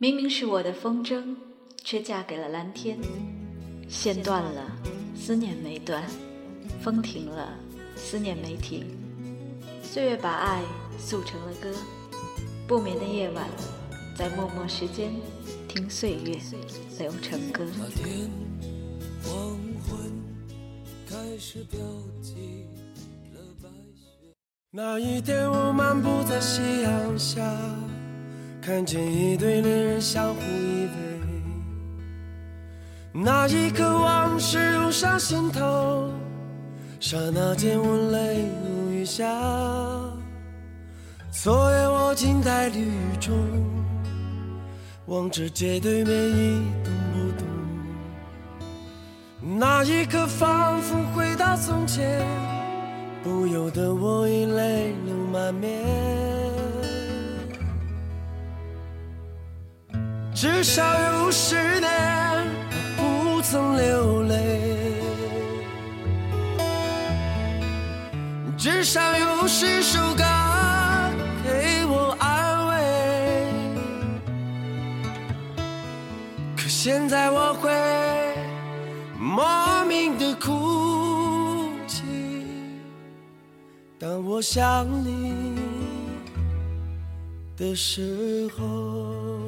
明明是我的风筝，却嫁给了蓝天。线断了，思念没断；风停了，思念没停。岁月把爱塑成了歌，不眠的夜晚，在默默时间听岁月流成歌。那天黄昏开始飘起了白雪。那一天我漫步在夕阳下，看见一对恋人相互依偎。那一刻往事涌上心头，刹那间我泪如雨下。昨夜我静在绿雨中，望着街对面一动不动。那一刻仿佛回到从前，不由得我已泪流满面。至少有十年我不曾流泪，至少有十首歌给我安慰。可现在我会莫名的哭泣，当我想你的时候。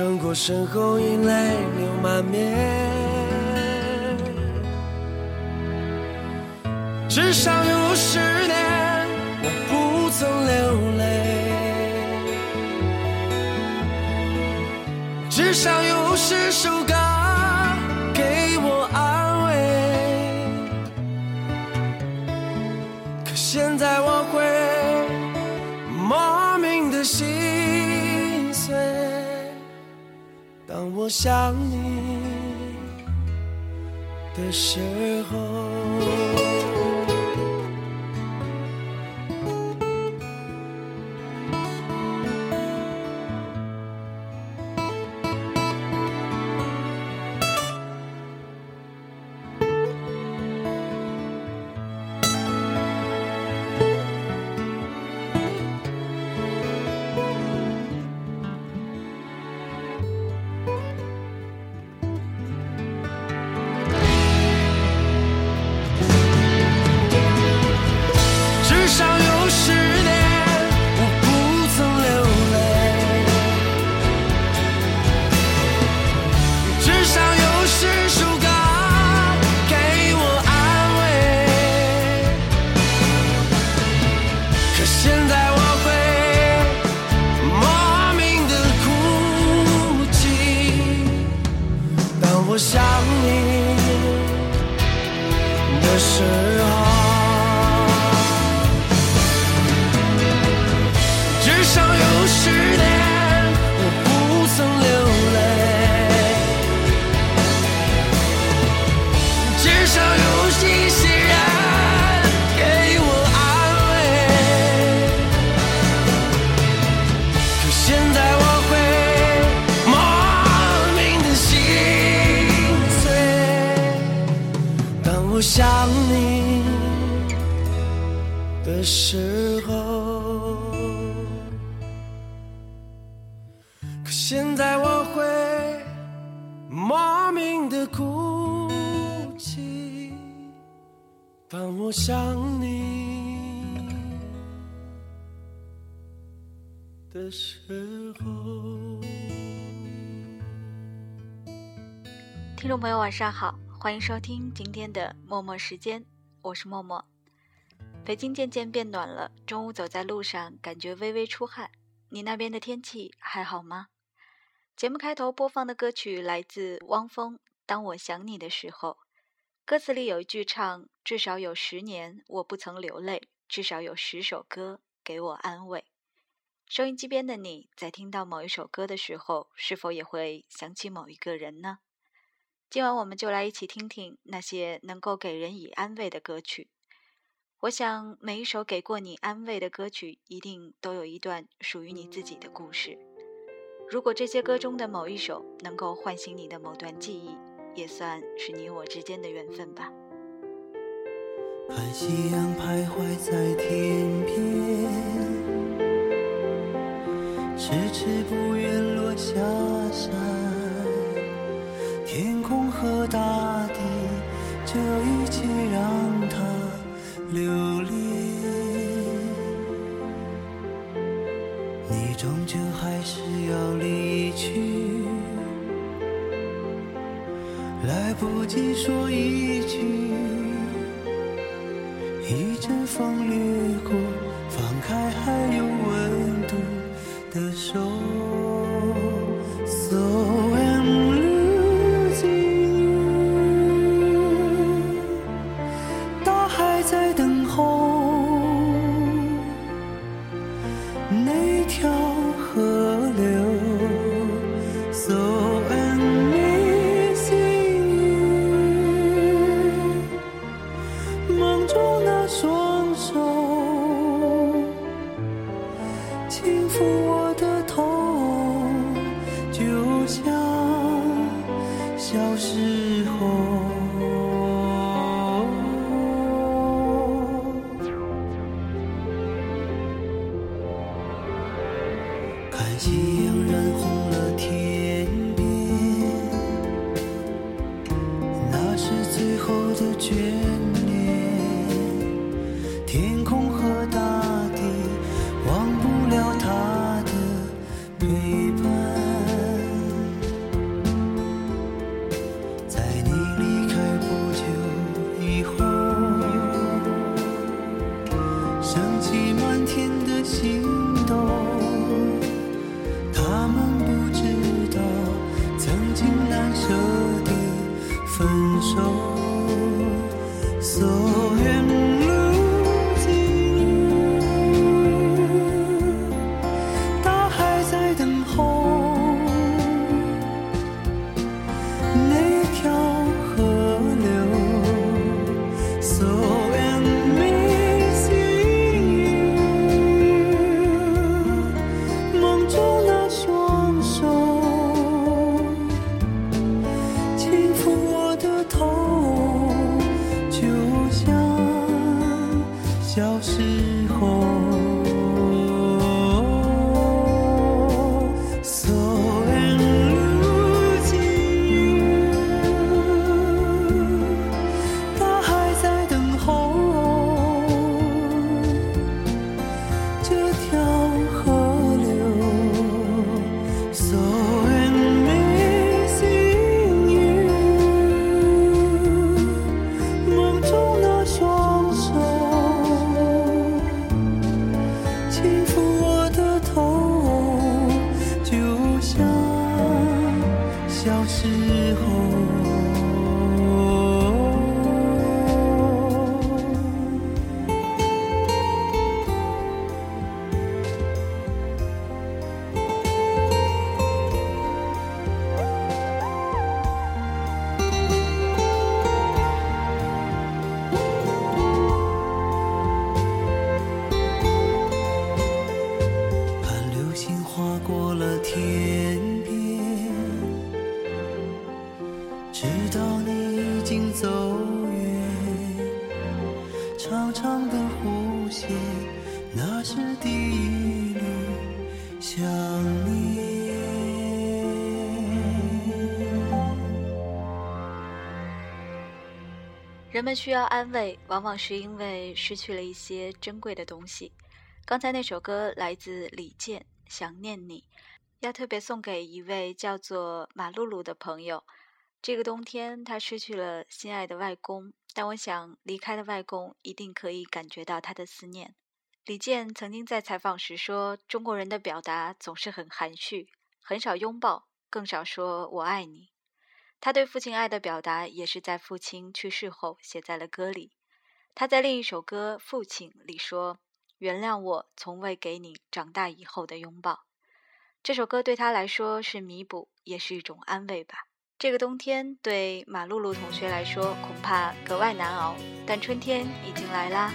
转过身后，已泪流满面。至少有十年，我不曾流泪；至少有十首歌想你的时候。听众朋友，晚上好，欢迎收听今天的默默时间，我是默默。北京渐渐变暖了，中午走在路上，感觉微微出汗。你那边的天气还好吗？节目开头播放的歌曲来自汪峰，《当我想你的时候》。歌词里有一句唱：“至少有十年我不曾流泪，至少有十首歌给我安慰。”收音机边的你在听到某一首歌的时候，是否也会想起某一个人呢？今晚我们就来一起听听那些能够给人以安慰的歌曲。我想每一首给过你安慰的歌曲，一定都有一段属于你自己的故事。如果这些歌中的某一首能够唤醒你的某段记忆，也算是你我之间的缘分吧。看夕阳徘徊在天边。迟迟不愿落下山，天空和大地，这一切让它留恋。你终究还是要离去，来不及说一句，一阵风掠过，的手绝消失。人们需要安慰，往往是因为失去了一些珍贵的东西。刚才那首歌来自李健，《想念你》，要特别送给一位叫做马露露的朋友。这个冬天，他失去了心爱的外公，但我想离开的外公一定可以感觉到他的思念。李健曾经在采访时说：“中国人的表达总是很含蓄，很少拥抱，更少说我爱你。”他对父亲爱的表达，也是在父亲去世后写在了歌里。他在另一首歌《父亲》里说：“原谅我从未给你长大以后的拥抱。这首歌对他来说是弥补，也是一种安慰吧。这个冬天对马露露同学来说恐怕格外难熬，但春天已经来啦，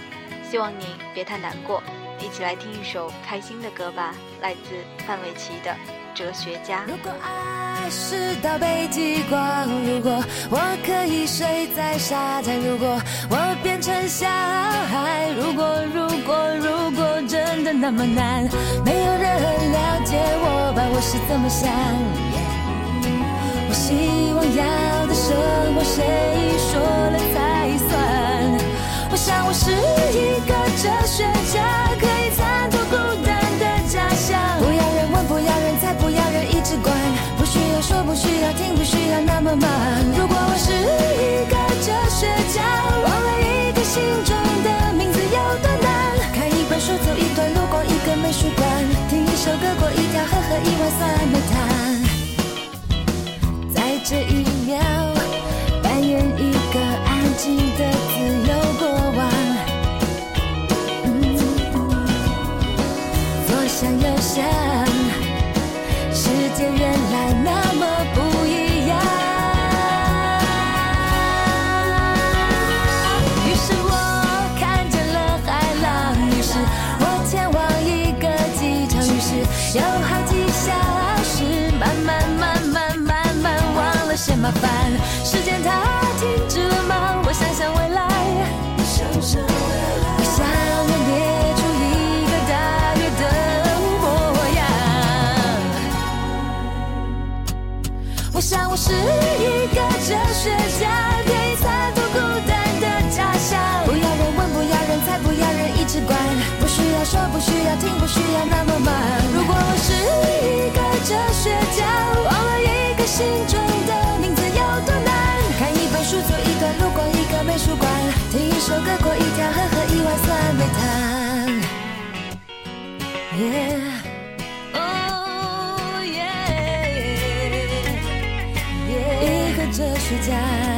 希望你别太难过。一起来听一首开心的歌吧，来自范玮琪的《哲学家》。如果爱是道北极光，如果我可以睡在沙滩，如果我变成小孩，如果如果如果真的那么难，没有人了解我吧，我是怎么想？我希望要的生活，谁说了才算？我想我是一个哲学需要听，不需要那么慢。如果我是一个哲学家，忘了一个心中的名字有多难？看一本书，走一段路，逛一个美术馆，听一首歌，过一条河，喝一碗酸梅汤。在这一秒，哲学家，可以洒脱孤单的假象。不要人问，不要人猜，不要人一直管，不需要说，不需要听，不需要那么忙。如果我是一个哲学家，忘了一个心中的名字有多难？看一本书，走一段路，逛一个美术馆，听一首歌，过一条河，喝一碗酸梅汤。Yeah. 个哲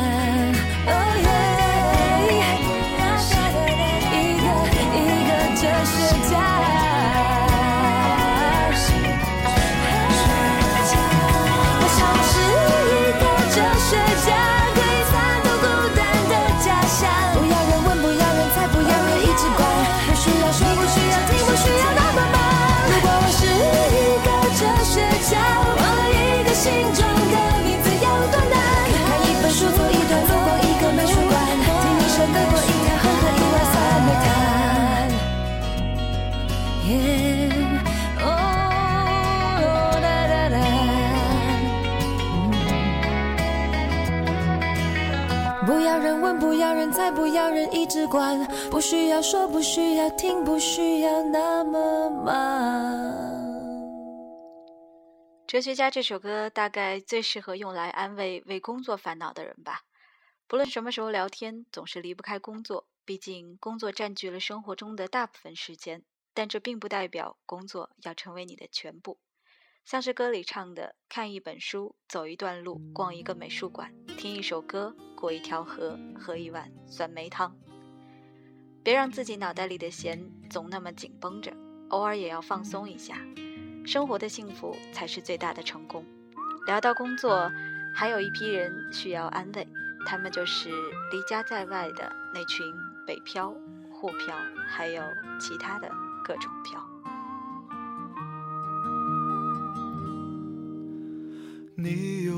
要人猜，不要人一直管，不需要说，不需要听，不需要那么忙。哲学家这首歌大概最适合用来安慰为工作烦恼的人吧。不论什么时候聊天，总是离不开工作，毕竟工作占据了生活中的大部分时间。但这并不代表工作要成为你的全部。像是歌里唱的：“看一本书，走一段路，逛一个美术馆，听一首歌，过一条河，喝一碗酸梅汤。”别让自己脑袋里的弦总那么紧绷着，偶尔也要放松一下。生活的幸福才是最大的成功。聊到工作，还有一批人需要安慰，他们就是离家在外的那群北漂、沪漂，还有其他的各种漂。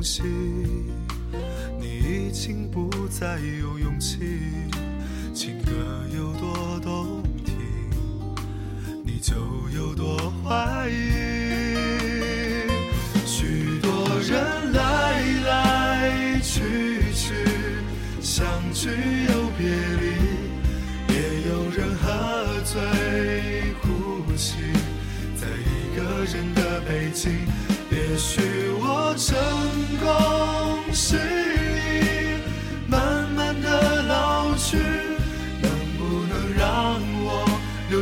东西，你已经不再有勇气。情歌有多动听，你就有多怀疑。许多人。来来去去，相聚，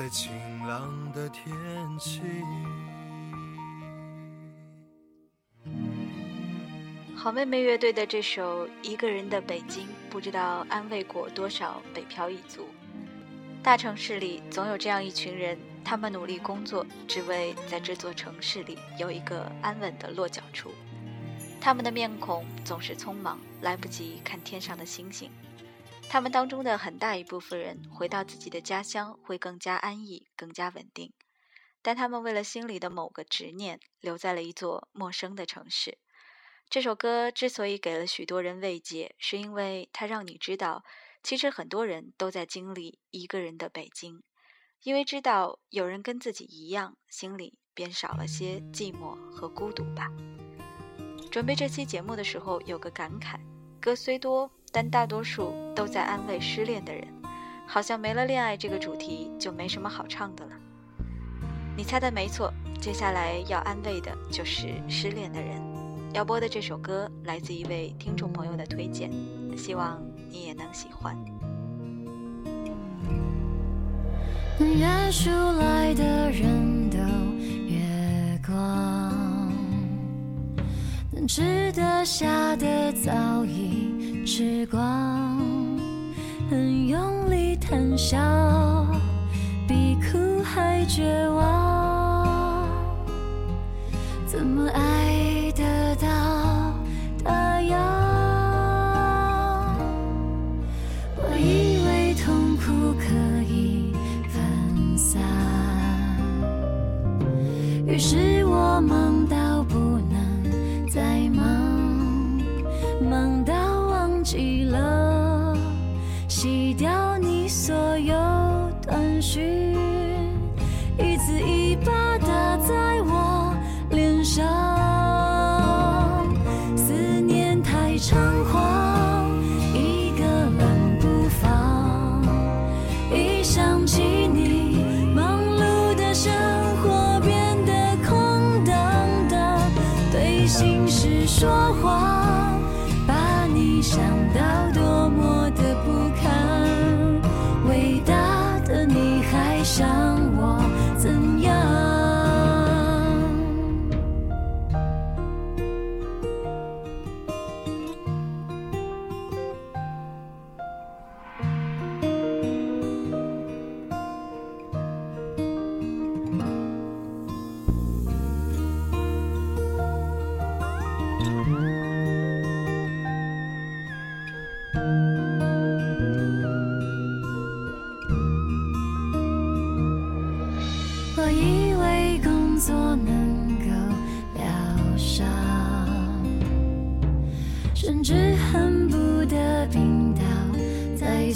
在晴朗的天气。好妹妹乐队的这首《一个人的北京》，不知道安慰过多少北漂一族。大城市里总有这样一群人，他们努力工作，只为在这座城市里有一个安稳的落脚处。他们的面孔总是匆忙，来不及看天上的星星。他们当中的很大一部分人，回到自己的家乡会更加安逸、更加稳定。但他们为了心里的某个执念，留在了一座陌生的城市。这首歌之所以给了许多人慰藉，是因为它让你知道，其实很多人都在经历一个人的北京，因为知道有人跟自己一样，心里便少了些寂寞和孤独吧。准备这期节目的时候，有个感慨：歌虽多，但大多数都在安慰失恋的人，好像没了恋爱这个主题，就没什么好唱的了。你猜的没错，接下来要安慰的就是失恋的人。要播的这首歌来自一位听众朋友的推荐，希望你也能喜欢。约出来的人都月光，能吃得下的早已时光，很用力谈笑，比哭还绝望。怎么爱得到他要？我以为痛苦可以分散，于是我忙到不能再忙，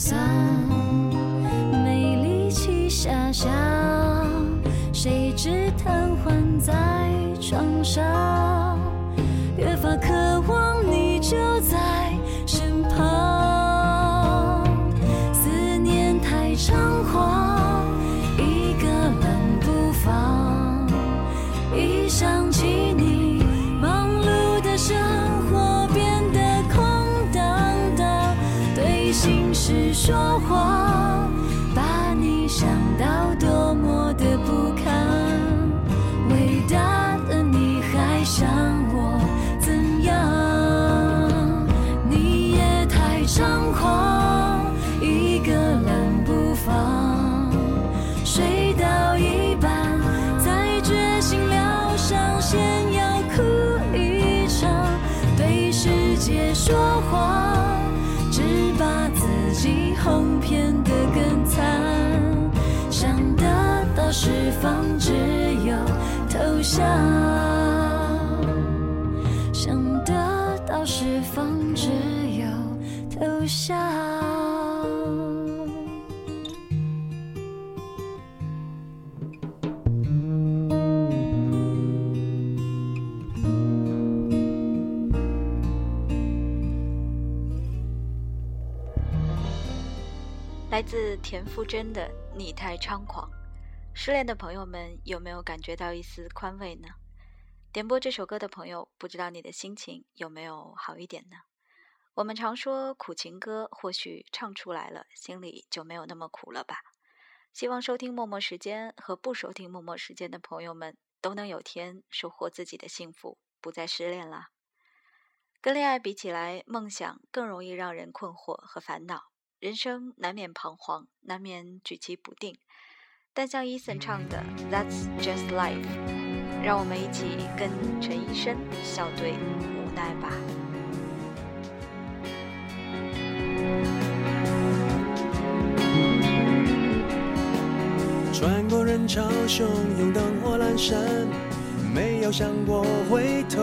丧，没力气遐想，谁知瘫痪在床上，说谎，哄骗得更惨。想得到释放，只有投降；想得到释放，只有投降。来自田馥甄的《你太猖狂》，失恋的朋友们有没有感觉到一丝宽慰呢？点播这首歌的朋友，不知道你的心情有没有好一点呢？我们常说苦情歌，或许唱出来了，心里就没有那么苦了吧？希望收听默默时间和不收听默默时间的朋友们，都能有天收获自己的幸福，不再失恋啦。跟恋爱比起来，梦想更容易让人困惑和烦恼。人生难免彷徨，难免举棋不定，但像 Eason 唱的《That's Just Life》，让我们一起跟陈医生笑对无奈吧。穿过人潮汹涌，灯火阑珊，没有想过回头。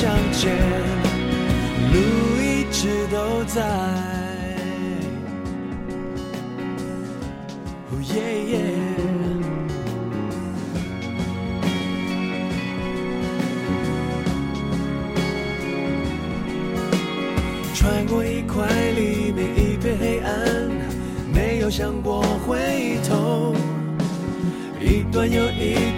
向前，路一直都在。哦耶耶。穿过一块黎明，一片黑暗，没有想过回头。一段又一段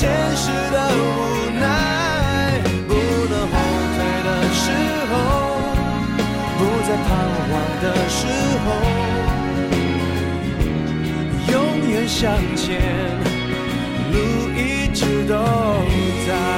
现实的无奈。不能后退的时候，不再彷徨的时候，永远向前，路一直都在。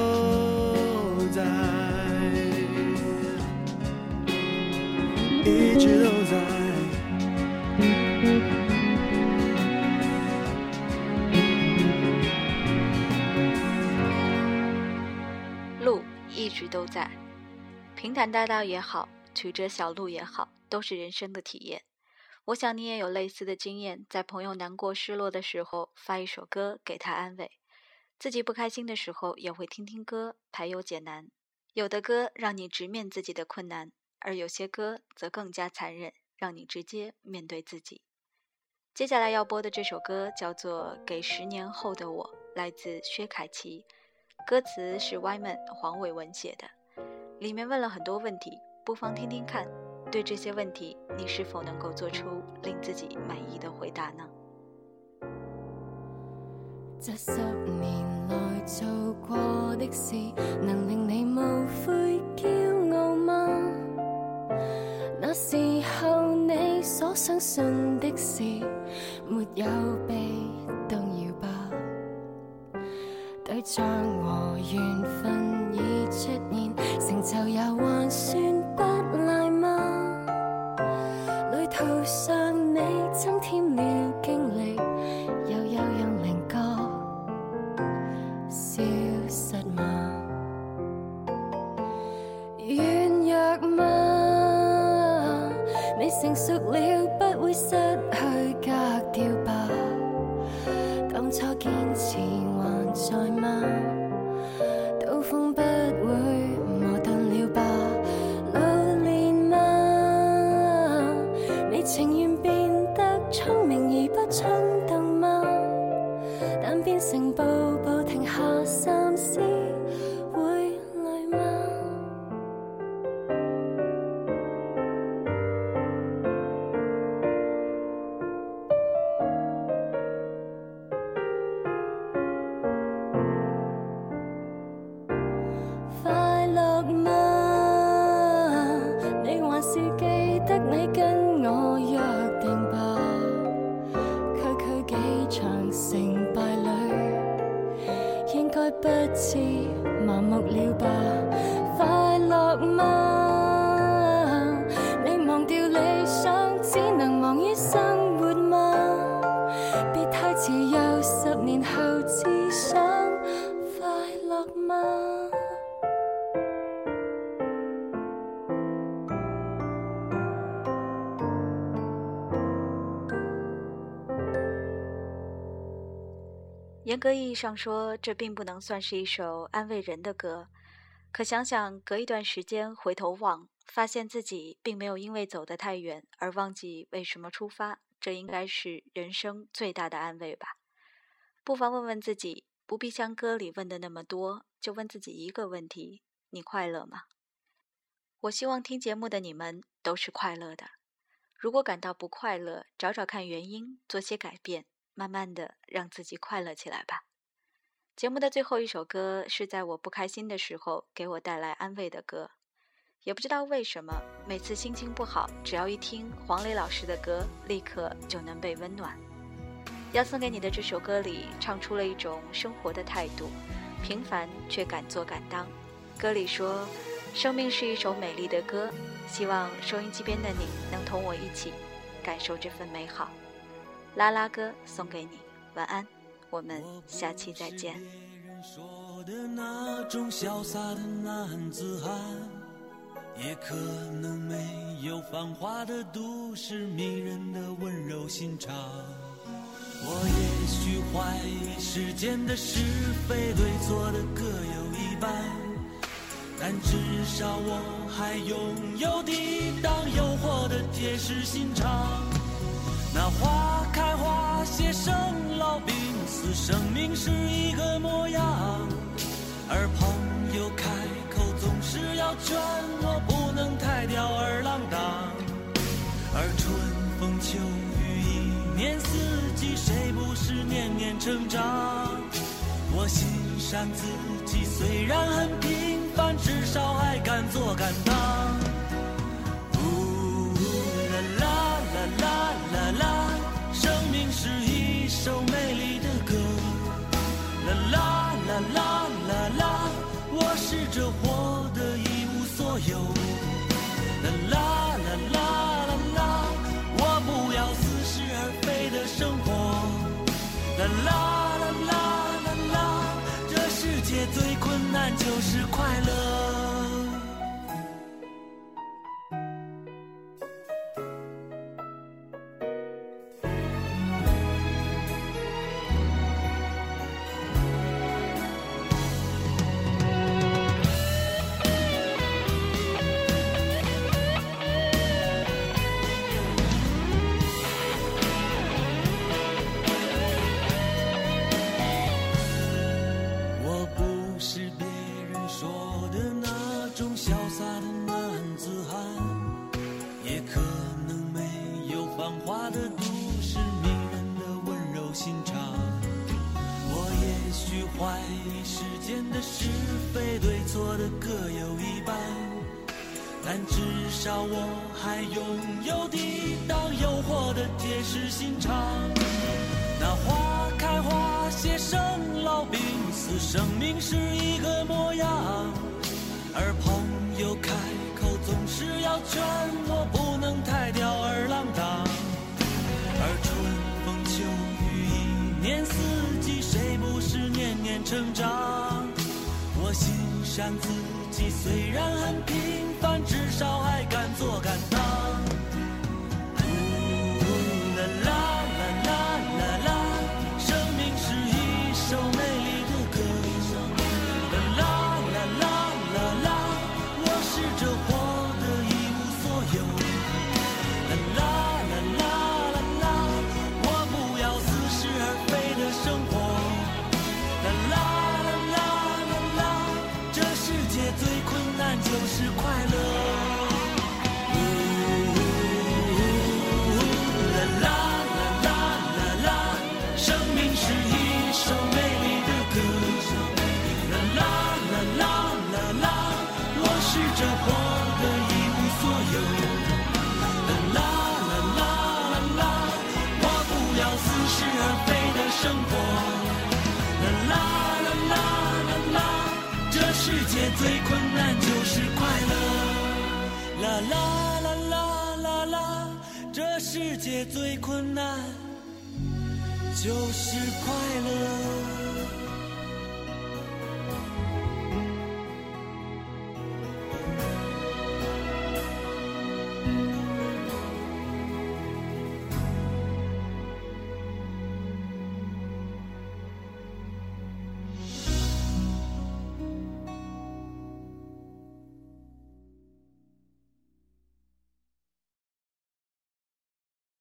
一直都在，平坦大道也好，曲折小路也好，都是人生的体验。我想你也有类似的经验，在朋友难过、失落的时候，发一首歌给他安慰；自己不开心的时候，也会听听歌，排忧解难。有的歌让你直面自己的困难，而有些歌则更加残忍，让你直接面对自己。接下来要播的这首歌叫做《给十年后的我》，来自薛凯琪。歌词是 Wyman 黄伟文写的，里面问了很多问题，不妨听听看。对这些问题，你是否能够做出令自己满意的回答呢？这十年来做过的事，能令你无悔骄傲吗？那时候你所相信的事，没有被动将？和缘分已出现，成就也还算不赖吗？旅途上你增添了不知麻木了吧？快乐吗？你忘掉理想，只能忙于生。歌意义上说，这并不能算是一首安慰人的歌。可想想，隔一段时间回头望，发现自己并没有因为走得太远而忘记为什么出发，这应该是人生最大的安慰吧。不妨问问自己，不必像歌里问的那么多，就问自己一个问题：你快乐吗？我希望听节目的你们都是快乐的。如果感到不快乐，找找看原因，做些改变。慢慢的让自己快乐起来吧。节目的最后一首歌是在我不开心的时候给我带来安慰的歌，也不知道为什么，每次心情不好，只要一听黄磊老师的歌，立刻就能被温暖。要送给你的这首歌里唱出了一种生活的态度，平凡却敢做敢当。歌里说，生命是一首美丽的歌，希望收音机边的你能同我一起感受这份美好。拉拉歌送给你，晚安，我们下期再见。说的那种潇洒的男子汉，也可能没有繁华的都市迷人的温柔心肠。我也许怀疑世间的是非对错的各有一半，但至少我还拥有抵挡诱惑的铁石心肠。那花那些，生老病死，生命是一个模样。而朋友开口总是要劝我不能太吊儿郎当。而春风秋雨，一年四季，谁不是年年成长？我欣赏自己，虽然很平凡，至少还敢做敢当。难就是快乐。童话的故事，迷人的温柔心肠。我也许怀疑世间的是非对错的各有一半，但至少我还拥有抵挡诱惑的铁石心肠。那花开花谢，生老病死，生命是一个模样。而朋友开口总是要劝我不能太掉。成长？我欣赏自己，虽然很平凡。至少还敢做敢当。最困难就是快乐。